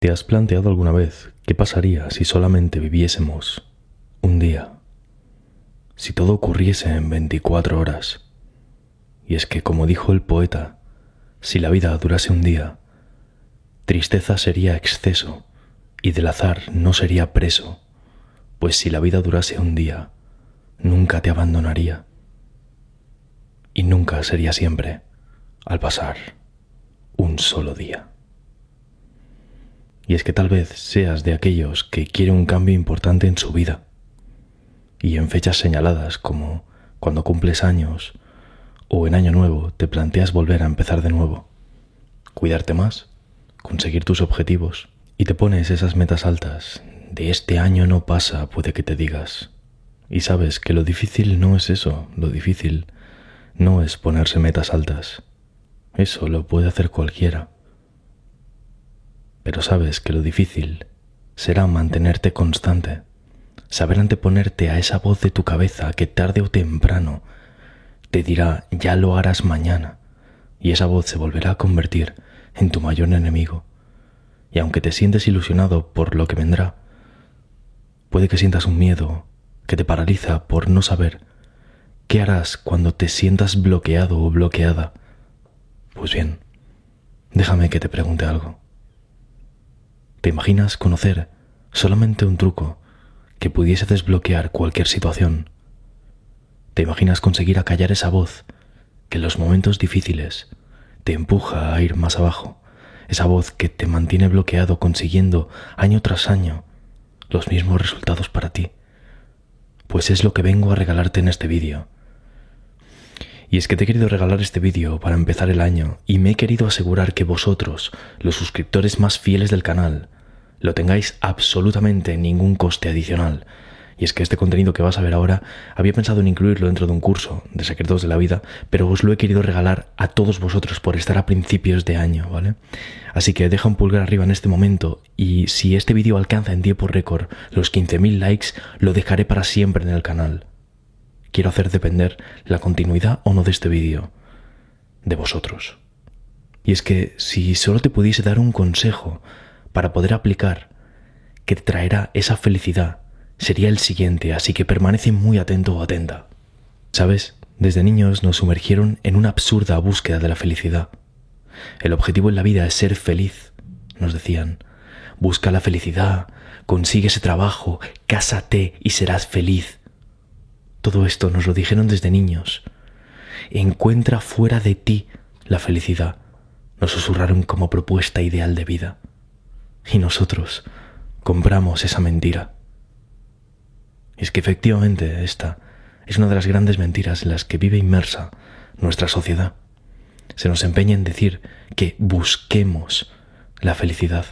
¿Te has planteado alguna vez qué pasaría si solamente viviésemos un día? Si todo ocurriese en 24 horas. Y es que, como dijo el poeta, si la vida durase un día, tristeza sería exceso y del azar no sería preso, pues si la vida durase un día, nunca te abandonaría y nunca sería siempre al pasar un solo día. Y es que tal vez seas de aquellos que quieren un cambio importante en su vida. Y en fechas señaladas como cuando cumples años o en año nuevo te planteas volver a empezar de nuevo. Cuidarte más, conseguir tus objetivos y te pones esas metas altas. De este año no pasa, puede que te digas. Y sabes que lo difícil no es eso, lo difícil no es ponerse metas altas. Eso lo puede hacer cualquiera pero sabes que lo difícil será mantenerte constante, saber anteponerte a esa voz de tu cabeza que tarde o temprano te dirá ya lo harás mañana, y esa voz se volverá a convertir en tu mayor enemigo. Y aunque te sientes ilusionado por lo que vendrá, puede que sientas un miedo que te paraliza por no saber qué harás cuando te sientas bloqueado o bloqueada. Pues bien, déjame que te pregunte algo. ¿Te imaginas conocer solamente un truco que pudiese desbloquear cualquier situación? ¿Te imaginas conseguir acallar esa voz que en los momentos difíciles te empuja a ir más abajo? Esa voz que te mantiene bloqueado consiguiendo año tras año los mismos resultados para ti. Pues es lo que vengo a regalarte en este vídeo. Y es que te he querido regalar este vídeo para empezar el año y me he querido asegurar que vosotros, los suscriptores más fieles del canal, lo tengáis absolutamente ningún coste adicional. Y es que este contenido que vas a ver ahora había pensado en incluirlo dentro de un curso de secretos de la vida, pero os lo he querido regalar a todos vosotros por estar a principios de año, ¿vale? Así que deja un pulgar arriba en este momento y si este vídeo alcanza en tiempo récord los 15.000 likes, lo dejaré para siempre en el canal quiero hacer depender la continuidad o no de este vídeo de vosotros. Y es que si solo te pudiese dar un consejo para poder aplicar que te traerá esa felicidad, sería el siguiente, así que permanece muy atento o atenta. ¿Sabes? Desde niños nos sumergieron en una absurda búsqueda de la felicidad. El objetivo en la vida es ser feliz, nos decían. Busca la felicidad, consigue ese trabajo, cásate y serás feliz. Todo esto nos lo dijeron desde niños. Encuentra fuera de ti la felicidad. Nos susurraron como propuesta ideal de vida. Y nosotros compramos esa mentira. Es que efectivamente esta es una de las grandes mentiras en las que vive inmersa nuestra sociedad. Se nos empeña en decir que busquemos la felicidad.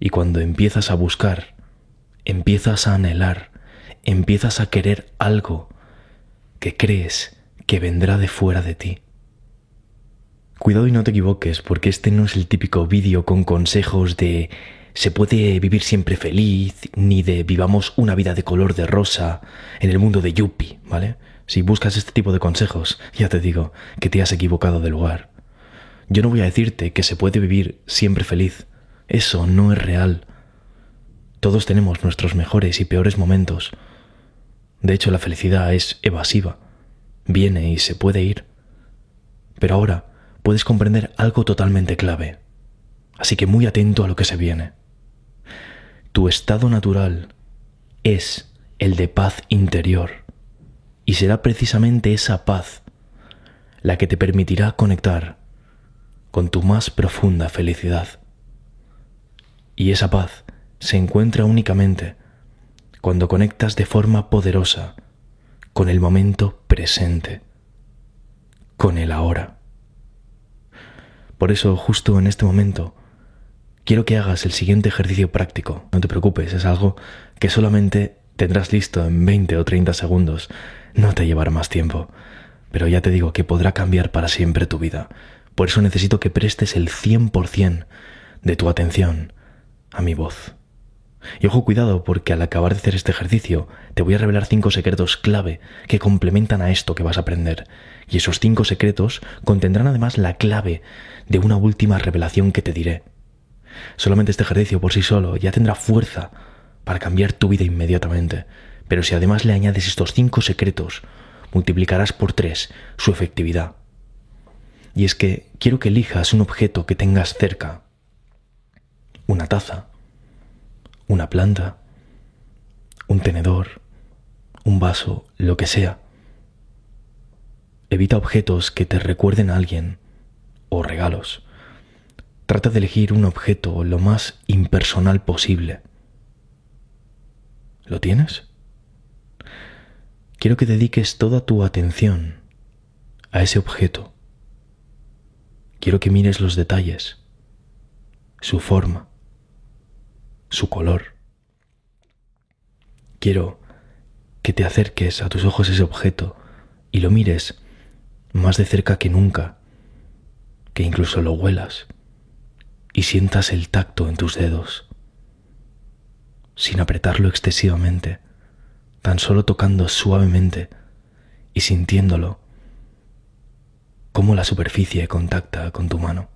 Y cuando empiezas a buscar, empiezas a anhelar empiezas a querer algo que crees que vendrá de fuera de ti. Cuidado y no te equivoques, porque este no es el típico vídeo con consejos de se puede vivir siempre feliz, ni de vivamos una vida de color de rosa en el mundo de Yuppie, ¿vale? Si buscas este tipo de consejos, ya te digo que te has equivocado de lugar. Yo no voy a decirte que se puede vivir siempre feliz. Eso no es real. Todos tenemos nuestros mejores y peores momentos, de hecho, la felicidad es evasiva. Viene y se puede ir. Pero ahora puedes comprender algo totalmente clave. Así que muy atento a lo que se viene. Tu estado natural es el de paz interior. Y será precisamente esa paz la que te permitirá conectar con tu más profunda felicidad. Y esa paz se encuentra únicamente cuando conectas de forma poderosa con el momento presente, con el ahora. Por eso, justo en este momento, quiero que hagas el siguiente ejercicio práctico. No te preocupes, es algo que solamente tendrás listo en 20 o 30 segundos. No te llevará más tiempo, pero ya te digo que podrá cambiar para siempre tu vida. Por eso necesito que prestes el 100% de tu atención a mi voz. Y ojo cuidado porque al acabar de hacer este ejercicio te voy a revelar cinco secretos clave que complementan a esto que vas a aprender. Y esos cinco secretos contendrán además la clave de una última revelación que te diré. Solamente este ejercicio por sí solo ya tendrá fuerza para cambiar tu vida inmediatamente. Pero si además le añades estos cinco secretos, multiplicarás por tres su efectividad. Y es que quiero que elijas un objeto que tengas cerca. Una taza, una planta, un tenedor, un vaso, lo que sea. Evita objetos que te recuerden a alguien o regalos. Trata de elegir un objeto lo más impersonal posible. ¿Lo tienes? Quiero que dediques toda tu atención a ese objeto. Quiero que mires los detalles, su forma, su color. Quiero que te acerques a tus ojos ese objeto y lo mires más de cerca que nunca, que incluso lo huelas y sientas el tacto en tus dedos, sin apretarlo excesivamente, tan solo tocando suavemente y sintiéndolo, cómo la superficie contacta con tu mano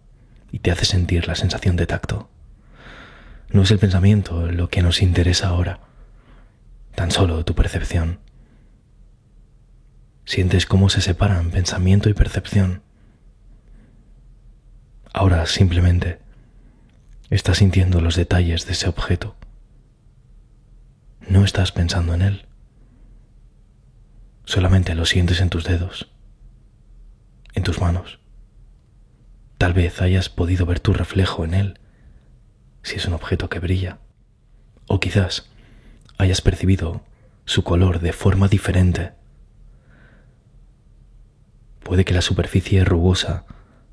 y te hace sentir la sensación de tacto. No es el pensamiento lo que nos interesa ahora, tan solo tu percepción. Sientes cómo se separan pensamiento y percepción. Ahora simplemente estás sintiendo los detalles de ese objeto. No estás pensando en él. Solamente lo sientes en tus dedos, en tus manos. Tal vez hayas podido ver tu reflejo en él, si es un objeto que brilla. O quizás hayas percibido su color de forma diferente. Puede que la superficie rugosa,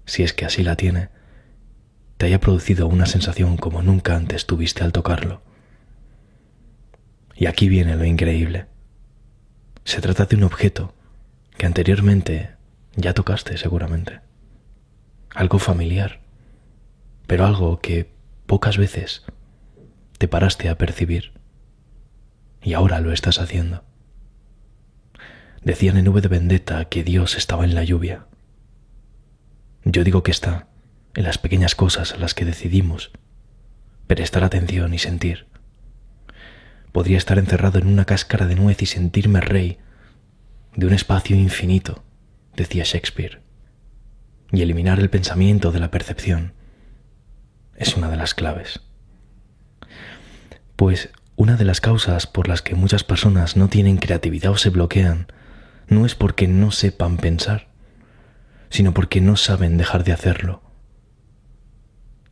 si es que así la tiene, te haya producido una sensación como nunca antes tuviste al tocarlo. Y aquí viene lo increíble. Se trata de un objeto que anteriormente ya tocaste seguramente. Algo familiar, pero algo que pocas veces te paraste a percibir. Y ahora lo estás haciendo. Decían en Nube de Vendetta que Dios estaba en la lluvia. Yo digo que está en las pequeñas cosas a las que decidimos prestar atención y sentir. Podría estar encerrado en una cáscara de nuez y sentirme rey de un espacio infinito, decía Shakespeare. Y eliminar el pensamiento de la percepción es una de las claves. Pues una de las causas por las que muchas personas no tienen creatividad o se bloquean no es porque no sepan pensar, sino porque no saben dejar de hacerlo.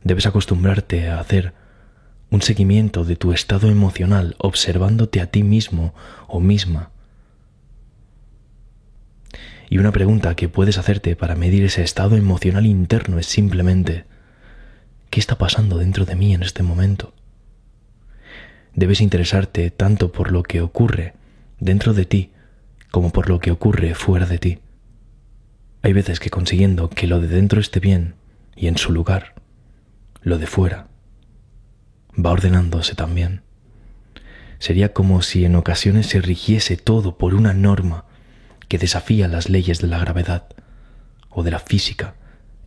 Debes acostumbrarte a hacer un seguimiento de tu estado emocional observándote a ti mismo o misma. Y una pregunta que puedes hacerte para medir ese estado emocional interno es simplemente, ¿qué está pasando dentro de mí en este momento? Debes interesarte tanto por lo que ocurre dentro de ti como por lo que ocurre fuera de ti. Hay veces que consiguiendo que lo de dentro esté bien y en su lugar, lo de fuera va ordenándose también. Sería como si en ocasiones se rigiese todo por una norma que desafía las leyes de la gravedad o de la física,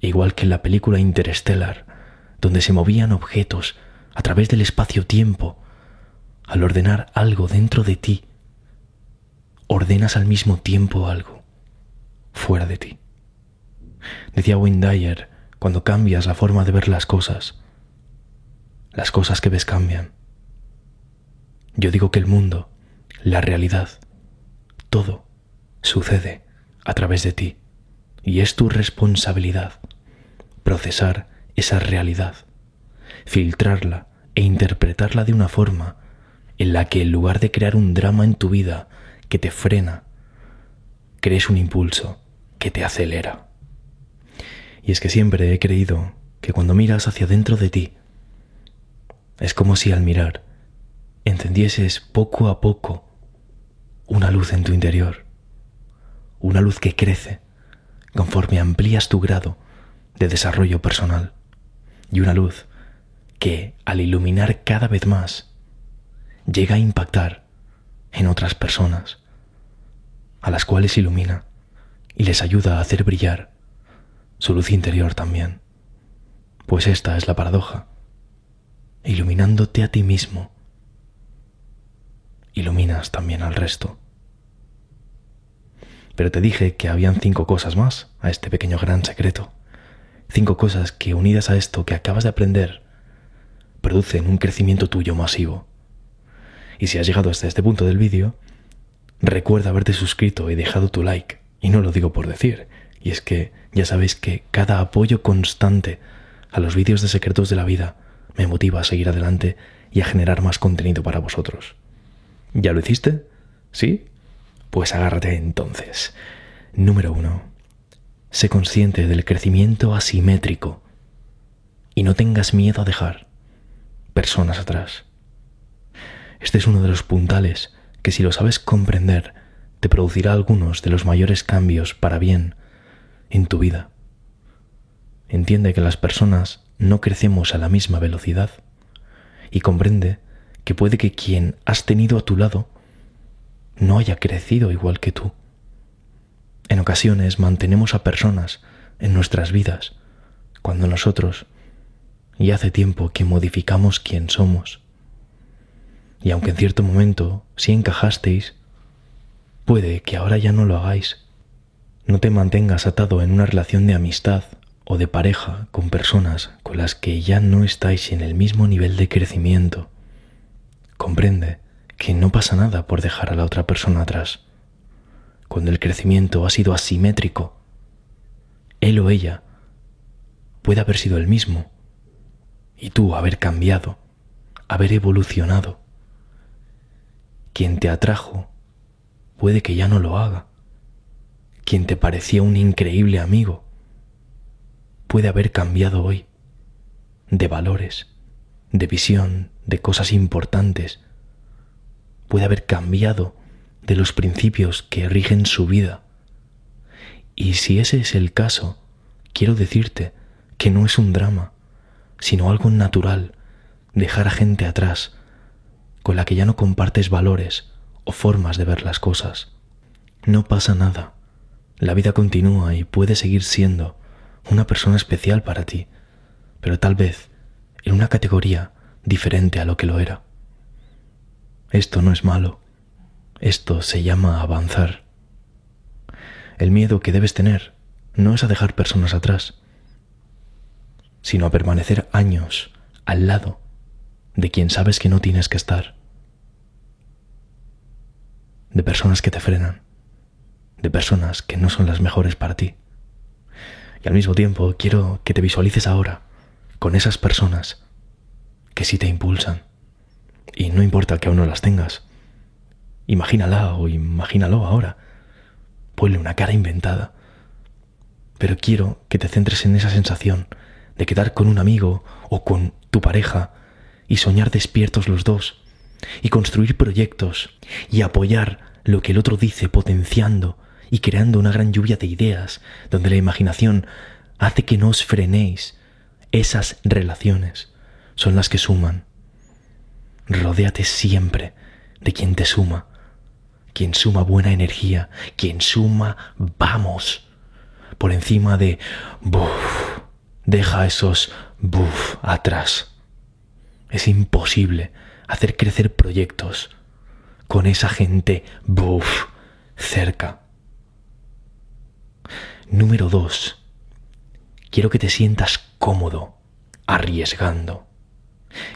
igual que en la película Interstellar, donde se movían objetos a través del espacio-tiempo. Al ordenar algo dentro de ti, ordenas al mismo tiempo algo fuera de ti. Decía Wayne Dyer, cuando cambias la forma de ver las cosas, las cosas que ves cambian. Yo digo que el mundo, la realidad, todo sucede a través de ti y es tu responsabilidad procesar esa realidad, filtrarla e interpretarla de una forma en la que en lugar de crear un drama en tu vida que te frena, crees un impulso que te acelera. Y es que siempre he creído que cuando miras hacia dentro de ti, es como si al mirar encendieses poco a poco una luz en tu interior, una luz que crece conforme amplías tu grado de desarrollo personal y una luz que al iluminar cada vez más llega a impactar en otras personas, a las cuales ilumina y les ayuda a hacer brillar su luz interior también. Pues esta es la paradoja iluminándote a ti mismo, iluminas también al resto. Pero te dije que habían cinco cosas más a este pequeño gran secreto. Cinco cosas que unidas a esto que acabas de aprender, producen un crecimiento tuyo masivo. Y si has llegado hasta este punto del vídeo, recuerda haberte suscrito y dejado tu like. Y no lo digo por decir, y es que ya sabéis que cada apoyo constante a los vídeos de secretos de la vida me motiva a seguir adelante y a generar más contenido para vosotros. ¿Ya lo hiciste? ¿Sí? Pues agárrate entonces. Número uno. Sé consciente del crecimiento asimétrico y no tengas miedo a dejar personas atrás. Este es uno de los puntales que si lo sabes comprender te producirá algunos de los mayores cambios para bien en tu vida. Entiende que las personas no crecemos a la misma velocidad y comprende que puede que quien has tenido a tu lado no haya crecido igual que tú. En ocasiones mantenemos a personas en nuestras vidas cuando nosotros ya hace tiempo que modificamos quién somos. Y aunque en cierto momento sí encajasteis, puede que ahora ya no lo hagáis. No te mantengas atado en una relación de amistad o de pareja con personas con las que ya no estáis en el mismo nivel de crecimiento. Comprende que no pasa nada por dejar a la otra persona atrás. Cuando el crecimiento ha sido asimétrico, él o ella puede haber sido el mismo y tú haber cambiado, haber evolucionado. Quien te atrajo puede que ya no lo haga. Quien te parecía un increíble amigo puede haber cambiado hoy de valores, de visión, de cosas importantes. Puede haber cambiado de los principios que rigen su vida. Y si ese es el caso, quiero decirte que no es un drama, sino algo natural dejar a gente atrás con la que ya no compartes valores o formas de ver las cosas. No pasa nada. La vida continúa y puede seguir siendo una persona especial para ti, pero tal vez en una categoría diferente a lo que lo era. Esto no es malo. Esto se llama avanzar. El miedo que debes tener no es a dejar personas atrás, sino a permanecer años al lado de quien sabes que no tienes que estar, de personas que te frenan, de personas que no son las mejores para ti. Y al mismo tiempo quiero que te visualices ahora con esas personas que sí te impulsan. Y no importa que aún no las tengas. Imagínala o imagínalo ahora. Ponle una cara inventada. Pero quiero que te centres en esa sensación de quedar con un amigo o con tu pareja y soñar despiertos los dos y construir proyectos y apoyar lo que el otro dice potenciando y creando una gran lluvia de ideas donde la imaginación hace que no os frenéis. Esas relaciones son las que suman. Rodéate siempre de quien te suma, quien suma buena energía, quien suma vamos, por encima de buf, Deja esos buff atrás. Es imposible hacer crecer proyectos con esa gente buff cerca. Número dos. Quiero que te sientas cómodo, arriesgando.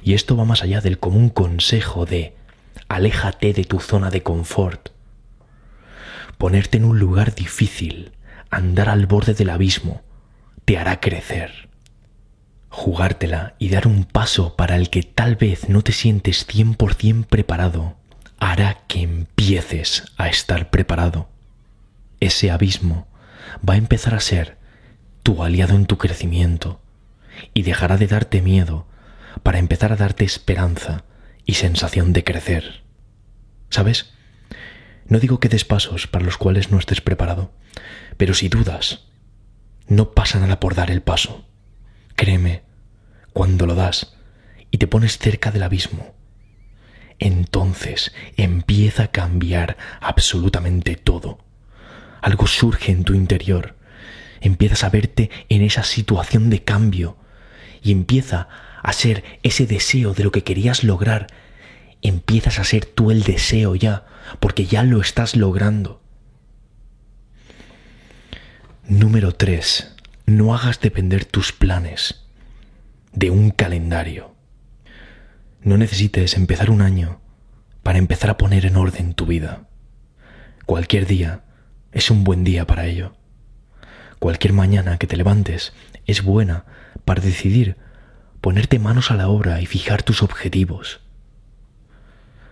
Y esto va más allá del común consejo de aléjate de tu zona de confort. Ponerte en un lugar difícil, andar al borde del abismo, te hará crecer. Jugártela y dar un paso para el que tal vez no te sientes 100% preparado hará que empieces a estar preparado. Ese abismo va a empezar a ser tu aliado en tu crecimiento y dejará de darte miedo para empezar a darte esperanza y sensación de crecer. ¿Sabes? No digo que des pasos para los cuales no estés preparado, pero si dudas no pasa nada por dar el paso. Créeme, cuando lo das y te pones cerca del abismo, entonces empieza a cambiar absolutamente todo. Algo surge en tu interior. Empiezas a verte en esa situación de cambio y empieza a ser ese deseo de lo que querías lograr, empiezas a ser tú el deseo ya, porque ya lo estás logrando. Número 3. No hagas depender tus planes de un calendario. No necesites empezar un año para empezar a poner en orden tu vida. Cualquier día es un buen día para ello. Cualquier mañana que te levantes es buena para decidir ponerte manos a la obra y fijar tus objetivos.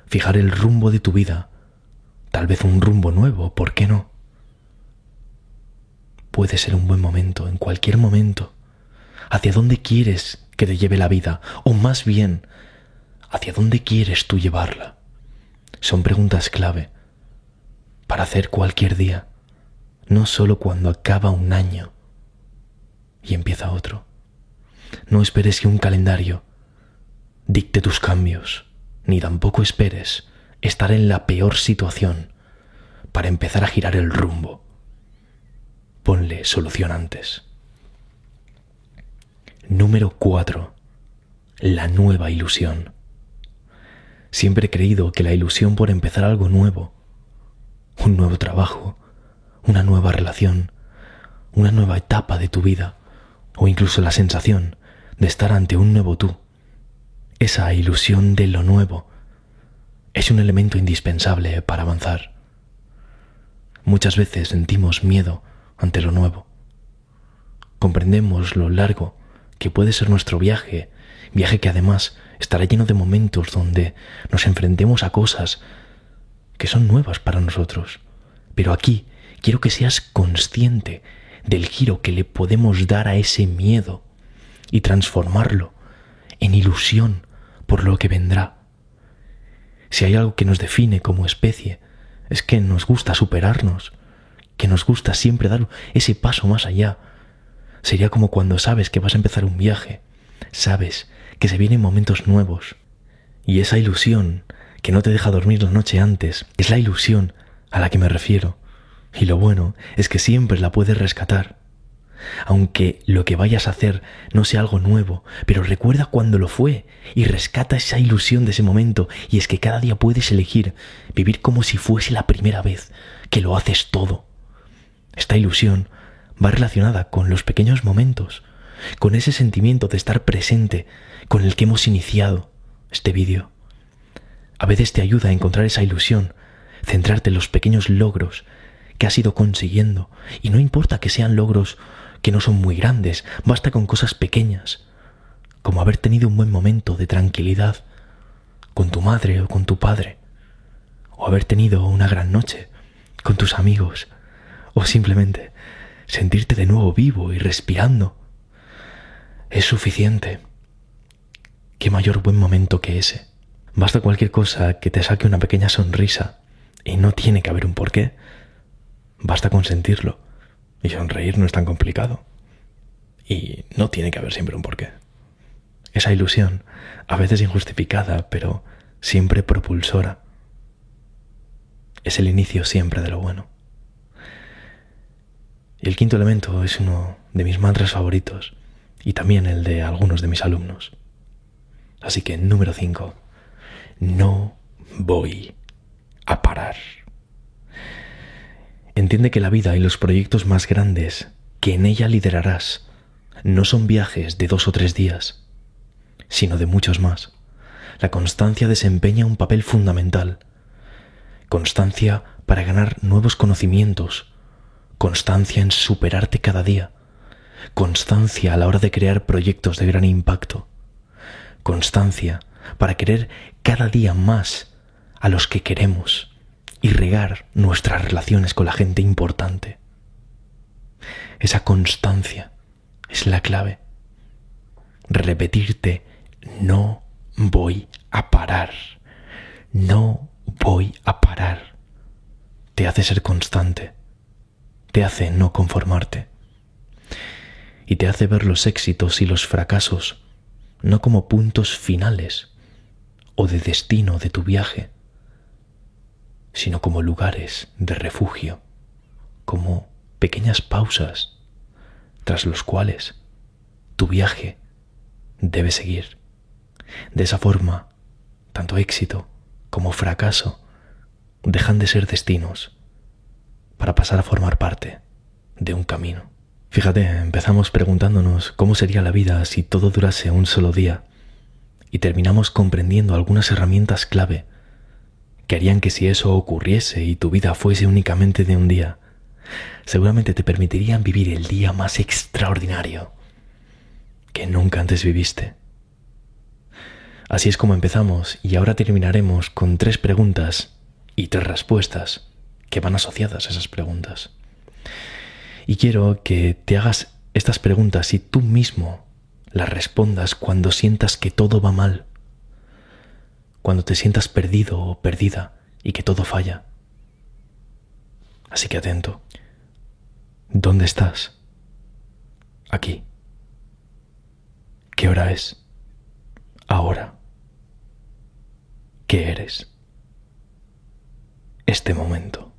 Fijar el rumbo de tu vida, tal vez un rumbo nuevo, ¿por qué no? Puede ser un buen momento, en cualquier momento. ¿Hacia dónde quieres que te lleve la vida? O más bien, ¿hacia dónde quieres tú llevarla? Son preguntas clave para hacer cualquier día, no solo cuando acaba un año y empieza otro. No esperes que un calendario dicte tus cambios, ni tampoco esperes estar en la peor situación para empezar a girar el rumbo. Ponle solución antes. Número 4. La nueva ilusión. Siempre he creído que la ilusión por empezar algo nuevo un nuevo trabajo, una nueva relación, una nueva etapa de tu vida, o incluso la sensación de estar ante un nuevo tú. Esa ilusión de lo nuevo es un elemento indispensable para avanzar. Muchas veces sentimos miedo ante lo nuevo. Comprendemos lo largo que puede ser nuestro viaje, viaje que además estará lleno de momentos donde nos enfrentemos a cosas que son nuevas para nosotros. Pero aquí quiero que seas consciente del giro que le podemos dar a ese miedo y transformarlo en ilusión por lo que vendrá. Si hay algo que nos define como especie, es que nos gusta superarnos, que nos gusta siempre dar ese paso más allá. Sería como cuando sabes que vas a empezar un viaje, sabes que se vienen momentos nuevos, y esa ilusión que no te deja dormir la noche antes, es la ilusión a la que me refiero. Y lo bueno es que siempre la puedes rescatar. Aunque lo que vayas a hacer no sea algo nuevo, pero recuerda cuando lo fue y rescata esa ilusión de ese momento y es que cada día puedes elegir vivir como si fuese la primera vez que lo haces todo. Esta ilusión va relacionada con los pequeños momentos, con ese sentimiento de estar presente con el que hemos iniciado este vídeo. A veces te ayuda a encontrar esa ilusión, centrarte en los pequeños logros que has ido consiguiendo. Y no importa que sean logros que no son muy grandes, basta con cosas pequeñas, como haber tenido un buen momento de tranquilidad con tu madre o con tu padre, o haber tenido una gran noche con tus amigos, o simplemente sentirte de nuevo vivo y respirando. Es suficiente. ¿Qué mayor buen momento que ese? Basta cualquier cosa que te saque una pequeña sonrisa y no tiene que haber un porqué. Basta con sentirlo. Y sonreír no es tan complicado. Y no tiene que haber siempre un porqué. Esa ilusión, a veces injustificada, pero siempre propulsora, es el inicio siempre de lo bueno. Y el quinto elemento es uno de mis mantras favoritos y también el de algunos de mis alumnos. Así que número 5 no voy a parar. Entiende que la vida y los proyectos más grandes que en ella liderarás no son viajes de dos o tres días, sino de muchos más. La constancia desempeña un papel fundamental. Constancia para ganar nuevos conocimientos, constancia en superarte cada día, constancia a la hora de crear proyectos de gran impacto, constancia para querer cada día más a los que queremos y regar nuestras relaciones con la gente importante. Esa constancia es la clave. Repetirte, no voy a parar, no voy a parar. Te hace ser constante, te hace no conformarte y te hace ver los éxitos y los fracasos no como puntos finales, o de destino de tu viaje, sino como lugares de refugio, como pequeñas pausas tras los cuales tu viaje debe seguir. De esa forma, tanto éxito como fracaso dejan de ser destinos para pasar a formar parte de un camino. Fíjate, empezamos preguntándonos cómo sería la vida si todo durase un solo día y terminamos comprendiendo algunas herramientas clave que harían que si eso ocurriese y tu vida fuese únicamente de un día, seguramente te permitirían vivir el día más extraordinario que nunca antes viviste. Así es como empezamos y ahora terminaremos con tres preguntas y tres respuestas que van asociadas a esas preguntas. Y quiero que te hagas estas preguntas y tú mismo las respondas cuando sientas que todo va mal, cuando te sientas perdido o perdida y que todo falla. Así que atento. ¿Dónde estás? Aquí. ¿Qué hora es? Ahora. ¿Qué eres? Este momento.